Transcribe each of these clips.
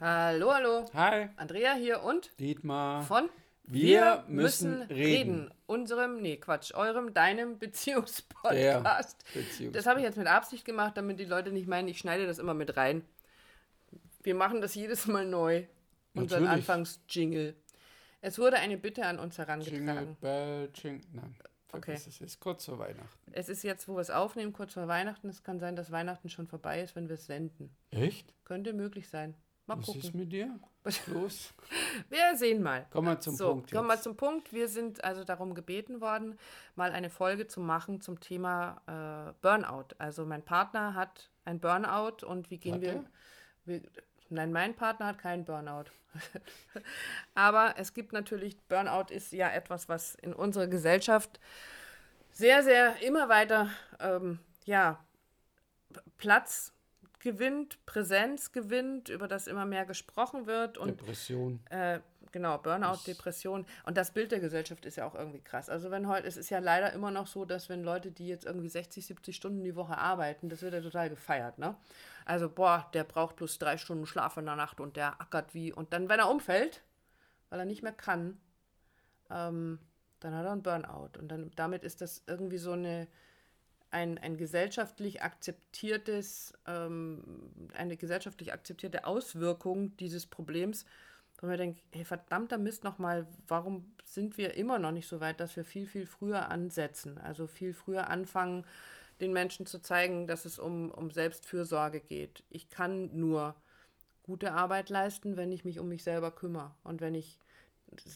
Hallo, hallo. Hi, Andrea hier und Dietmar. von Wir müssen reden. Unserem, nee, Quatsch, eurem, deinem Beziehungspodcast. Beziehungs- Das habe ich jetzt mit Absicht gemacht, damit die Leute nicht meinen, ich schneide das immer mit rein. Wir machen das jedes Mal neu. Unseren. Anfangs-Jingle. Es wurde eine Bitte an uns Jingle herangetragen. Bell, Jingle. Nein, Okay. Es ist kurz vor Weihnachten. Es ist jetzt, wo wir es aufnehmen, kurz vor Weihnachten. Es kann sein, dass Weihnachten schon vorbei ist, wenn wir es senden. Echt? Könnte möglich sein. Mal Was ist gucken. mit dir? Was los? Wir sehen mal. Komm mal zum so, Punkt kommen wir jetzt. zum Punkt. Wir sind also darum gebeten worden, mal eine Folge zu machen zum Thema äh, Burnout. Also mein Partner hat ein Burnout und wie gehen wir, wir... Nein, mein Partner hat keinen Burnout. Aber es gibt natürlich, Burnout ist ja etwas, was in unserer Gesellschaft sehr, sehr immer weiter ähm, ja, Platz gewinnt, Präsenz gewinnt, über das immer mehr gesprochen wird und Depression. äh, genau, Burnout, Depression. Und das Bild der Gesellschaft ist ja auch irgendwie krass. Also wenn heute, es ist ja leider immer noch so, dass wenn Leute, die jetzt irgendwie 60, 70 Stunden die Woche arbeiten, das wird ja total gefeiert, ne? Also, boah, der braucht bloß drei Stunden Schlaf in der Nacht und der ackert wie. Und dann, wenn er umfällt, weil er nicht mehr kann, ähm, dann hat er einen Burnout. Und dann damit ist das irgendwie so eine ein, ein gesellschaftlich akzeptiertes, ähm, eine gesellschaftlich akzeptierte Auswirkung dieses Problems, wo man denkt, hey, verdammter Mist nochmal, warum sind wir immer noch nicht so weit, dass wir viel, viel früher ansetzen, also viel früher anfangen, den Menschen zu zeigen, dass es um, um Selbstfürsorge geht. Ich kann nur gute Arbeit leisten, wenn ich mich um mich selber kümmere und wenn ich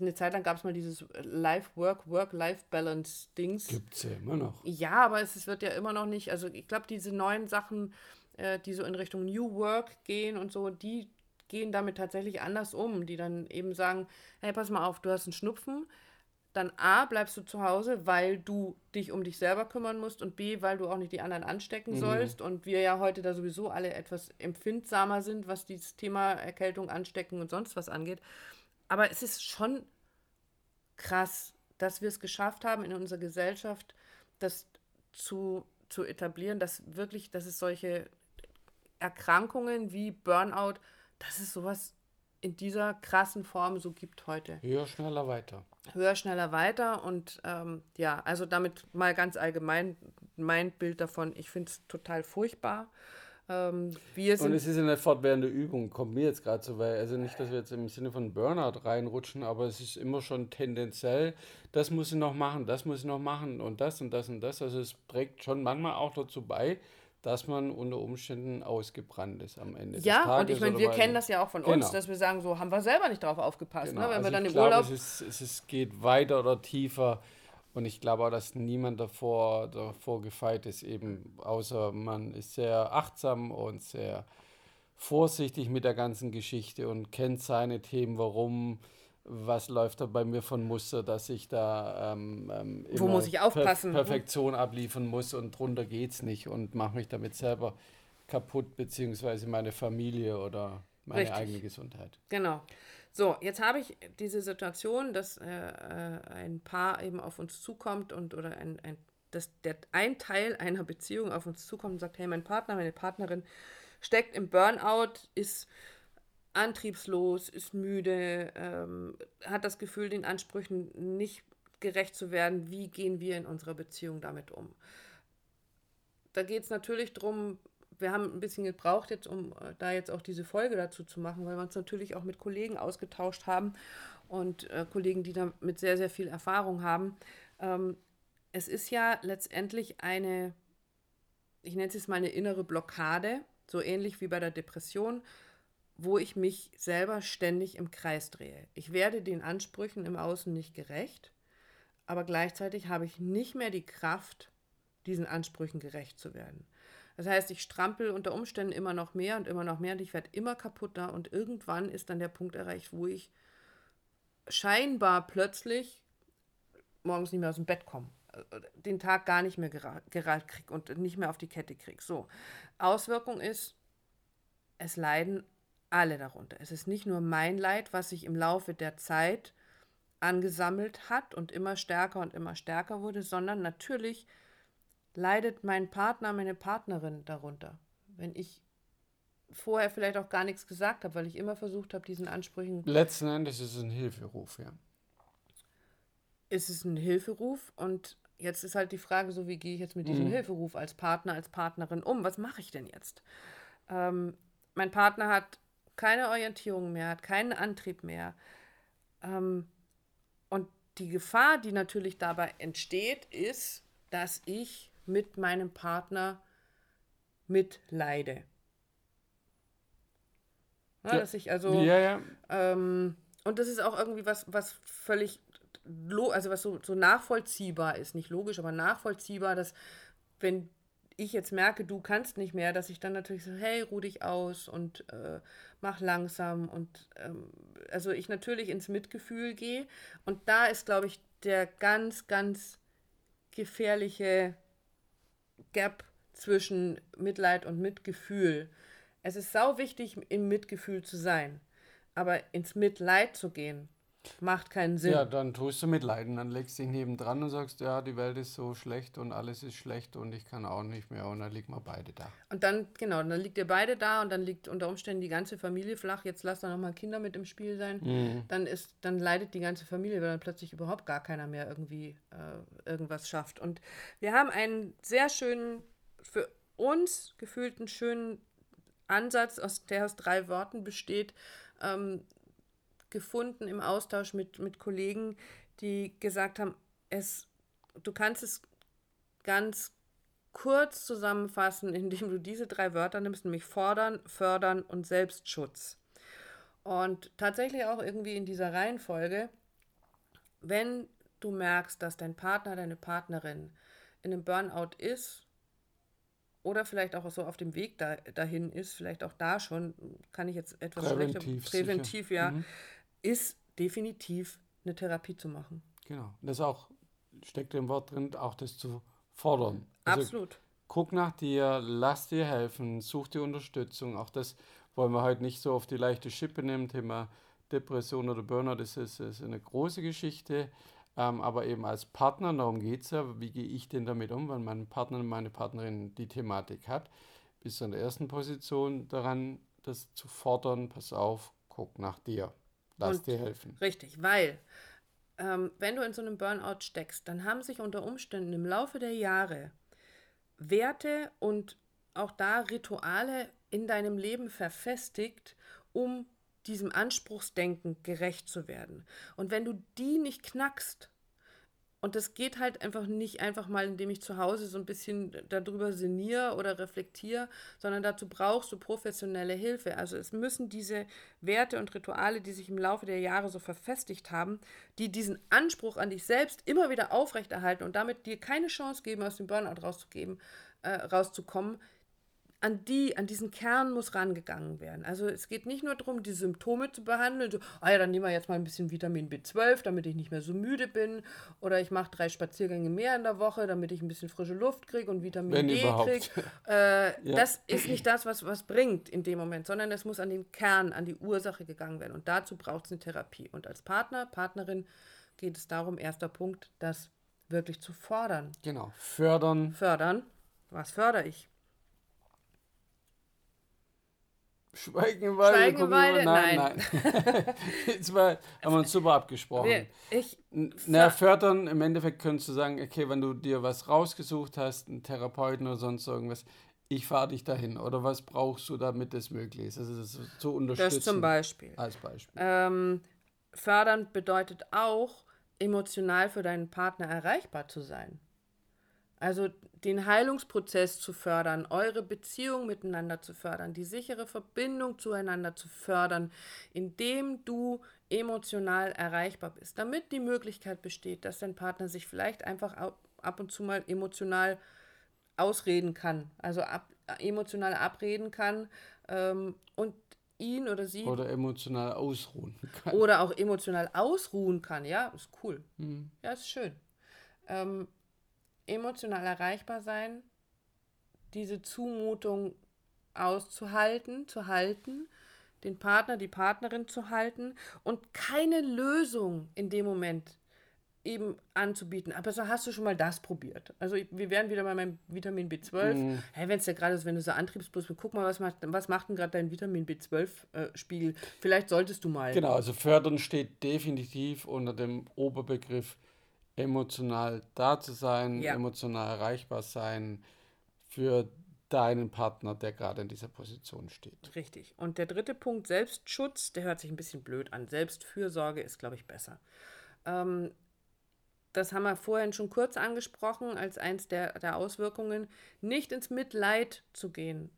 eine Zeit lang gab es mal dieses Life-Work, Work-Life-Balance-Dings. Gibt's ja immer noch. Ja, aber es, es wird ja immer noch nicht, also ich glaube, diese neuen Sachen, äh, die so in Richtung New Work gehen und so, die gehen damit tatsächlich anders um, die dann eben sagen, hey, pass mal auf, du hast einen Schnupfen, dann A, bleibst du zu Hause, weil du dich um dich selber kümmern musst und B, weil du auch nicht die anderen anstecken sollst und wir ja heute da sowieso alle etwas empfindsamer sind, was dieses Thema Erkältung, Anstecken und sonst was angeht. Aber es ist schon krass, dass wir es geschafft haben, in unserer Gesellschaft das zu, zu etablieren, dass wirklich, dass es solche Erkrankungen wie Burnout, dass es sowas in dieser krassen Form so gibt heute. Höher, schneller, weiter. Höher, schneller, weiter und ähm, ja, also damit mal ganz allgemein mein Bild davon, ich finde es total furchtbar. Ähm, Und es ist eine fortwährende Übung, kommt mir jetzt gerade so, weil, also nicht, dass wir jetzt im Sinne von Burnout reinrutschen, aber es ist immer schon tendenziell, das muss ich noch machen, das muss ich noch machen und das und das und das. Also es trägt schon manchmal auch dazu bei, dass man unter Umständen ausgebrannt ist am Ende des Ja, und ich meine, wir kennen das ja auch von uns, Genau. dass wir sagen, so haben wir selber nicht drauf aufgepasst. Genau, Ne? Wenn also wir dann im glaube, Urlaub. Es, ist, es ist, geht weiter oder tiefer. Und ich glaube auch, dass niemand davor, davor gefeit ist, eben, außer man ist sehr achtsam und sehr vorsichtig mit der ganzen Geschichte und kennt seine Themen, warum, was läuft da bei mir von Muster, dass ich da ähm, ähm, Wo muss ich aufpassen? Perfektion abliefern muss und drunter geht's nicht und mache mich damit selber kaputt, beziehungsweise meine Familie oder meine Richtig. eigene Gesundheit. Genau. So, jetzt habe ich diese Situation, dass äh, äh, ein Paar eben auf uns zukommt und oder ein, ein, dass der, ein Teil einer Beziehung auf uns zukommt und sagt, hey, mein Partner, meine Partnerin steckt im Burnout, ist antriebslos, ist müde, ähm, hat das Gefühl, den Ansprüchen nicht gerecht zu werden. Wie gehen wir in unserer Beziehung damit um? Da geht es natürlich darum, wir haben ein bisschen gebraucht jetzt, um äh, da jetzt auch diese Folge dazu zu machen, weil wir uns natürlich auch mit Kollegen ausgetauscht haben und äh, Kollegen, die da mit sehr, sehr viel Erfahrung haben. Ähm, es ist ja letztendlich eine, ich nenne es jetzt mal eine innere Blockade, so ähnlich wie bei der Depression, wo ich mich selber ständig im Kreis drehe. Ich werde den Ansprüchen im Außen nicht gerecht, aber gleichzeitig habe ich nicht mehr die Kraft, diesen Ansprüchen gerecht zu werden. Das heißt, ich strampel unter Umständen immer noch mehr und immer noch mehr und ich werde immer kaputter und irgendwann ist dann der Punkt erreicht, wo ich scheinbar plötzlich morgens nicht mehr aus dem Bett komme, äh, den Tag gar nicht mehr gera- gerallt kriege und nicht mehr auf die Kette kriege. So, Auswirkung ist, es leiden alle darunter. Es ist nicht nur mein Leid, was sich im Laufe der Zeit angesammelt hat und immer stärker und immer stärker wurde, sondern natürlich leidet mein Partner, meine Partnerin darunter. Wenn ich vorher vielleicht auch gar nichts gesagt habe, weil ich immer versucht habe, diesen Ansprüchen. Letzten Endes ist es ein Hilferuf, ja. Ist es ein Hilferuf und jetzt ist halt die Frage, so wie gehe ich jetzt mit diesem Mhm. Hilferuf als Partner, als Partnerin um? Was mache ich denn jetzt? Ähm, mein Partner hat keine Orientierung mehr, hat keinen Antrieb mehr. Ähm, und die Gefahr, die natürlich dabei entsteht, ist, dass ich mit meinem Partner mitleide. Ja, Ja. Dass ich also. ja, ja. Ähm, und das ist auch irgendwie was, was völlig, also was so, so nachvollziehbar ist, nicht logisch, aber nachvollziehbar, dass wenn ich jetzt merke, du kannst nicht mehr, dass ich dann natürlich so, hey, ruh dich aus und äh, mach langsam und ähm, also ich natürlich ins Mitgefühl gehe und da ist, glaube ich, der ganz, ganz gefährliche Gap zwischen Mitleid und Mitgefühl. Es ist sau wichtig, im Mitgefühl zu sein. Aber ins Mitleid zu gehen, macht keinen Sinn. Ja, dann tust du mitleiden. Dann legst du dich nebendran und sagst, ja, die Welt ist so schlecht und alles ist schlecht und ich kann auch nicht mehr. Und dann liegen wir beide da. Und dann, genau, dann liegt ihr beide da und dann liegt unter Umständen die ganze Familie flach. Jetzt lass da nochmal Kinder mit im Spiel sein. Mhm. Dann ist, dann leidet die ganze Familie, weil dann plötzlich überhaupt gar keiner mehr irgendwie äh, irgendwas schafft. Und wir haben einen sehr schönen, für uns gefühlten schönen Ansatz, aus der aus drei Worten besteht, ähm, gefunden im Austausch mit, mit Kollegen, die gesagt haben, es, du kannst es ganz kurz zusammenfassen, indem du diese drei Wörter nimmst, nämlich fordern, fördern und Selbstschutz. Und tatsächlich auch irgendwie in dieser Reihenfolge, wenn du merkst, dass dein Partner, deine Partnerin in einem Burnout ist oder vielleicht auch so auf dem Weg da, dahin ist, vielleicht auch da schon, kann ich jetzt etwas Präventiv, schlechter, präventiv, sicher. ja, Mhm. Ist definitiv eine Therapie zu machen. Genau. Das auch, steckt im Wort drin, auch das zu fordern. Also Absolut. guck nach dir, lass dir helfen, such dir Unterstützung. Auch das wollen wir heute nicht so auf die leichte Schippe nehmen. Thema Depression oder Burnout das ist, ist eine große Geschichte. Ähm, aber eben als Partner, darum geht es ja, wie gehe ich denn damit um, wenn mein Partner, meine Partnerin die Thematik hat, bist du in der ersten Position daran, das zu fordern, pass auf, guck nach dir, lass Und- dir helfen. Richtig, weil ähm, wenn du in so einem Burnout steckst, dann haben sich unter Umständen im Laufe der Jahre Werte und auch da Rituale in deinem Leben verfestigt, um diesem Anspruchsdenken gerecht zu werden. Und wenn du die nicht knackst, und das geht halt einfach nicht einfach mal, indem ich zu Hause so ein bisschen darüber sinniere oder reflektiere, sondern dazu brauchst du professionelle Hilfe. Also es müssen diese Werte und Rituale, die sich im Laufe der Jahre so verfestigt haben, die diesen Anspruch an dich selbst immer wieder aufrechterhalten und damit dir keine Chance geben, aus dem Burnout rauszugeben, äh, rauszukommen, an die, an diesen Kern muss rangegangen werden. Also es geht nicht nur darum, die Symptome zu behandeln, so, ah ja, dann nehmen wir jetzt mal ein bisschen Vitamin B12, damit ich nicht mehr so müde bin, oder ich mache drei Spaziergänge mehr in der Woche, damit ich ein bisschen frische Luft kriege und Vitamin Wenn D kriege. Äh, Ja. Das ist nicht das, was was bringt in dem Moment, sondern es muss an den Kern, an die Ursache gegangen werden. Und dazu braucht es eine Therapie. Und als Partner, Partnerin geht es darum, erster Punkt, das wirklich zu fordern. Genau, fördern, Fördern. Was fördere ich? Schweigen im Walde. Schweigen im Walde? mal- Nein, nein. Jetzt mal, haben wir uns super abgesprochen. Wir- Ich, Na, fördern, im Endeffekt könntest du sagen, okay, wenn du dir was rausgesucht hast, einen Therapeuten oder sonst irgendwas, ich fahre dich dahin. Oder was brauchst du, damit das möglich ist? Also das zu unterstützen. das zum Beispiel. Als Beispiel. Ähm, fördernd bedeutet auch, emotional für deinen Partner erreichbar zu sein. Also den Heilungsprozess zu fördern, eure Beziehung miteinander zu fördern, die sichere Verbindung zueinander zu fördern, indem du emotional erreichbar bist, damit die Möglichkeit besteht, dass dein Partner sich vielleicht einfach ab und zu mal emotional ausreden kann, also ab, emotional abreden kann ähm, und ihn oder sie Oder emotional ausruhen kann. oder auch emotional ausruhen kann. Ja, ist cool. Mhm. Ja, ist schön. Ähm, emotional erreichbar sein, diese Zumutung auszuhalten, zu halten, den Partner, die Partnerin zu halten und keine Lösung in dem Moment eben anzubieten. Aber so hast du schon mal das probiert. Also wir wären wieder bei meinem Vitamin B12. Mhm. Hey, wenn es ja gerade ist, wenn du so Antriebsbus bist, guck mal, was macht, was macht denn gerade dein Vitamin B12-Spiegel? Äh, Vielleicht solltest du mal. Genau, also fördern steht definitiv unter dem Oberbegriff emotional da zu sein, ja. emotional erreichbar sein für deinen Partner, der gerade in dieser Position steht. Richtig. Und der dritte Punkt, Selbstschutz, der hört sich ein bisschen blöd an. Selbstfürsorge ist, glaube ich, besser. Ähm, das haben wir vorhin schon kurz angesprochen, als eins der, der Auswirkungen, nicht ins Mitleid zu gehen,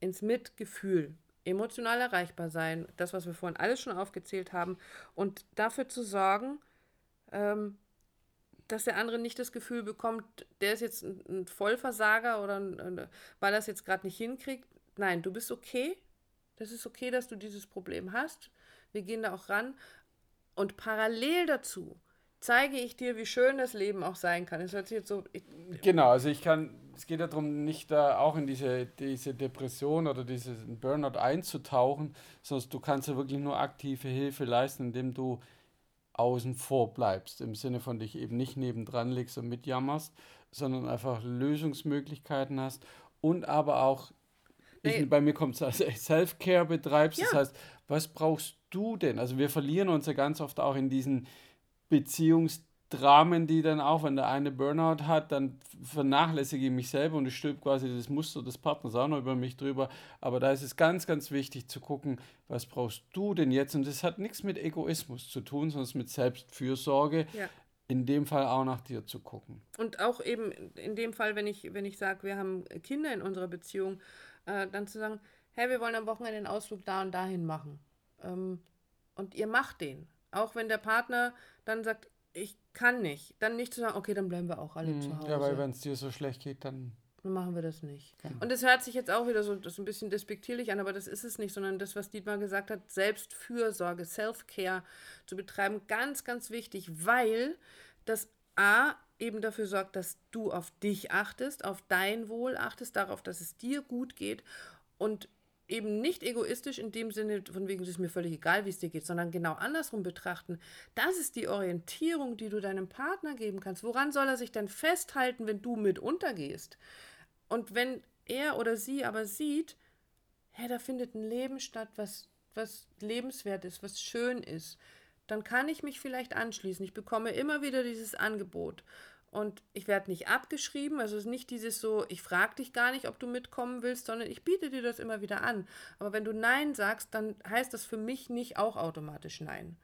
ins Mitgefühl, emotional erreichbar sein, das, was wir vorhin alles schon aufgezählt haben, und dafür zu sorgen, ähm, dass der andere nicht das Gefühl bekommt, der ist jetzt ein, Vollversager oder ein, weil er es jetzt gerade nicht hinkriegt. Nein, du bist okay. Das ist okay, dass du dieses Problem hast. Wir gehen da auch ran. Und parallel dazu zeige ich dir, wie schön das Leben auch sein kann. Es hört sich jetzt so. Genau, also ich kann, es geht darum, nicht da auch in diese, diese Depression oder diesen Burnout einzutauchen, sondern du kannst ja wirklich nur aktive Hilfe leisten, indem du außen vor bleibst, im Sinne von dich eben nicht nebendran legst und mitjammerst, sondern einfach Lösungsmöglichkeiten hast und aber auch, ich, bei mir kommt es als Self-Care betreibst, ja. das heißt, was brauchst du denn? Also wir verlieren uns ja ganz oft auch in diesen Beziehungs- Dramen, die dann auch, wenn der eine Burnout hat, dann vernachlässige ich mich selber und ich stülpe quasi das Muster des Partners auch noch über mich drüber. Aber da ist es ganz, ganz wichtig zu gucken, was brauchst du denn jetzt? Und das hat nichts mit Egoismus zu tun, sondern mit Selbstfürsorge. Ja. In dem Fall auch nach dir zu gucken. Und auch eben in dem Fall, wenn ich, wenn ich sage, wir haben Kinder in unserer Beziehung, äh, dann zu sagen, hey, wir wollen am Wochenende einen Ausflug da und dahin machen. Ähm, und ihr macht den. Auch wenn der Partner dann sagt, ich kann nicht. Dann nicht zu sagen, okay, dann bleiben wir auch alle mhm. zu Hause. Ja, weil wenn es dir so schlecht geht, dann. Dann machen wir das nicht. Genau. Und das hört sich jetzt auch wieder so, so ein bisschen despektierlich an, aber das ist es nicht, sondern das, was Dietmar gesagt hat, Selbstfürsorge, Self-Care zu betreiben, ganz, ganz wichtig, weil das A eben dafür sorgt, dass du auf dich achtest, auf dein Wohl achtest, darauf, dass es dir gut geht und eben nicht egoistisch in dem Sinne, von wegen, es ist mir völlig egal, wie es dir geht, sondern genau andersrum betrachten. Das ist die Orientierung, die du deinem Partner geben kannst. Woran soll er sich denn festhalten, wenn du mit untergehst? Und wenn er oder sie aber sieht, hey, da findet ein Leben statt, was, was lebenswert ist, was schön ist, dann kann ich mich vielleicht anschließen. Ich bekomme immer wieder dieses Angebot und ich werde nicht abgeschrieben. Also es ist nicht dieses so, ich frage dich gar nicht, ob du mitkommen willst, sondern ich biete dir das immer wieder an. Aber wenn du Nein sagst, dann heißt das für mich nicht auch automatisch Nein.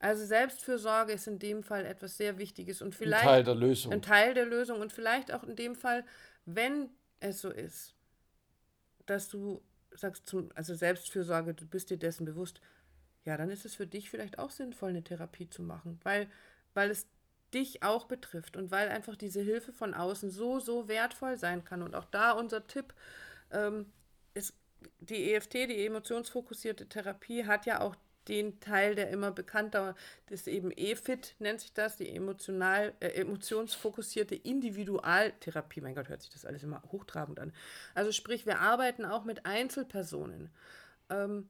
Also Selbstfürsorge ist in dem Fall etwas sehr Wichtiges und vielleicht ein Teil der Lösung. Ein Teil der Lösung und vielleicht auch in dem Fall, wenn es so ist, dass du sagst, zum, also Selbstfürsorge, du bist dir dessen bewusst, ja, dann ist es für dich vielleicht auch sinnvoll, eine Therapie zu machen, weil, weil es dich auch betrifft und weil einfach diese Hilfe von außen so, so wertvoll sein kann. Und auch da unser Tipp ähm, ist, die EFT, die emotionsfokussierte Therapie, hat ja auch den Teil, der immer bekannter ist, eben EFIT nennt sich das, die emotional, äh, emotionsfokussierte Individualtherapie. Mein Gott, hört sich das alles immer hochtrabend an. Also sprich, wir arbeiten auch mit Einzelpersonen. Ähm,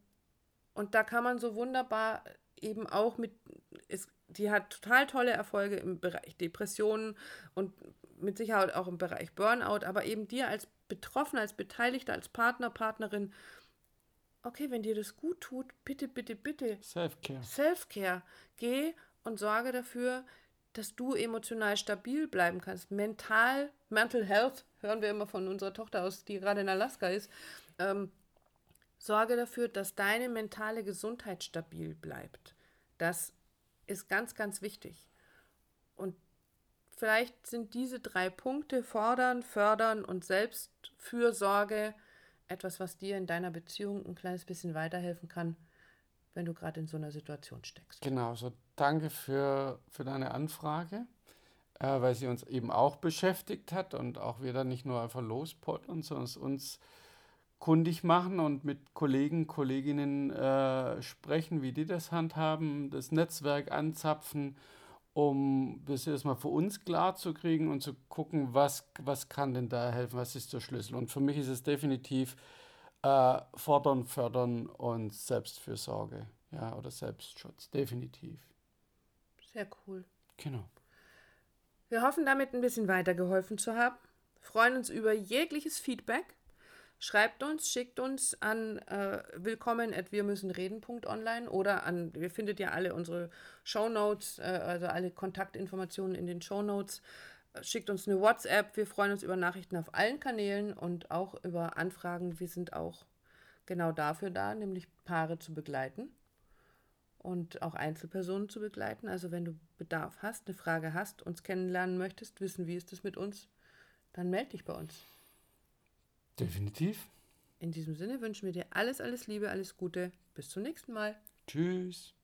und da kann man so wunderbar eben auch mit, es die hat total tolle Erfolge im Bereich Depressionen und mit Sicherheit auch im Bereich Burnout, aber eben dir als Betroffener, als Beteiligter, als Partner, Partnerin, okay, wenn dir das gut tut, bitte, bitte, bitte. Self-Care. Self-Care. Geh und sorge dafür, dass du emotional stabil bleiben kannst. Mental, Mental Health, hören wir immer von unserer Tochter aus, die gerade in Alaska ist. Ähm, sorge dafür, dass deine mentale Gesundheit stabil bleibt. Dass ist ganz, ganz wichtig. Und vielleicht sind diese drei Punkte, fordern, fördern und Selbstfürsorge, etwas, was dir in deiner Beziehung ein kleines bisschen weiterhelfen kann, wenn du gerade in so einer Situation steckst. Genau, so danke für, für deine Anfrage, äh, weil sie uns eben auch beschäftigt hat und auch wir dann nicht nur einfach lospottern, sondern es uns kundig machen und mit Kollegen, Kolleginnen äh, sprechen, wie die das handhaben, das Netzwerk anzapfen, um das erstmal für uns klar zu kriegen und zu gucken, was, was kann denn da helfen, was ist der Schlüssel. Und für mich ist es definitiv äh, fordern, fördern und Selbstfürsorge ja, oder Selbstschutz, definitiv. Sehr cool. Genau. Wir hoffen damit ein bisschen weitergeholfen zu haben. Freuen uns über jegliches Feedback. Schreibt uns, schickt uns an äh, willkommen at wir müssen reden.online oder an, ihr findet ja alle unsere Shownotes, äh, also alle Kontaktinformationen in den Shownotes. Schickt uns eine WhatsApp. Wir freuen uns über Nachrichten auf allen Kanälen und auch über Anfragen. Wir sind auch genau dafür da, nämlich Paare zu begleiten und auch Einzelpersonen zu begleiten. Also wenn du Bedarf hast, eine Frage hast, uns kennenlernen möchtest, wissen, wie ist es mit uns, dann melde dich bei uns. Definitiv. In diesem Sinne wünschen wir dir alles, alles Liebe, alles Gute. Bis zum nächsten Mal. Tschüss.